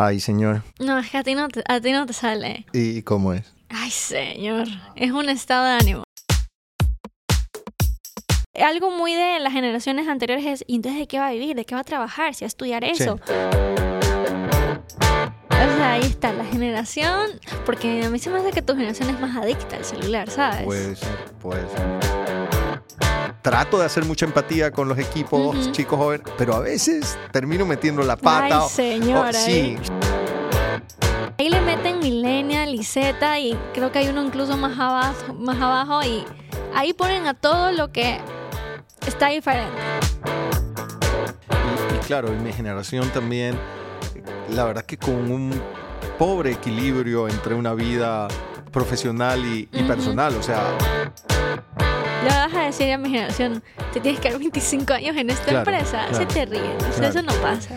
Ay, señor. No, es que a ti no te, a ti no te sale. ¿Y cómo es? Ay, señor. Es un estado de ánimo. Algo muy de las generaciones anteriores es, ¿y entonces de qué va a vivir? ¿De qué va a trabajar? ¿Si va a estudiar eso? O sea, ahí está la generación, porque a mí se me hace que tu generación es más adicta al celular, ¿sabes? Puede ser, puede ser. Trato de hacer mucha empatía con los equipos chicos jóvenes, pero a veces termino metiendo la pata. Ay, o- señora, o- sí, Ahí le meten Millennial y Z y creo que hay uno incluso más abajo, más abajo y ahí ponen a todo lo que está diferente. Y, y claro, en mi generación también, la verdad que con un pobre equilibrio entre una vida profesional y, personal, o sea, Le vas a decir a mi generación, te tienes que dar 25 años en esta Claro, empresa, se te ríen, o sea, claro. eso no pasa.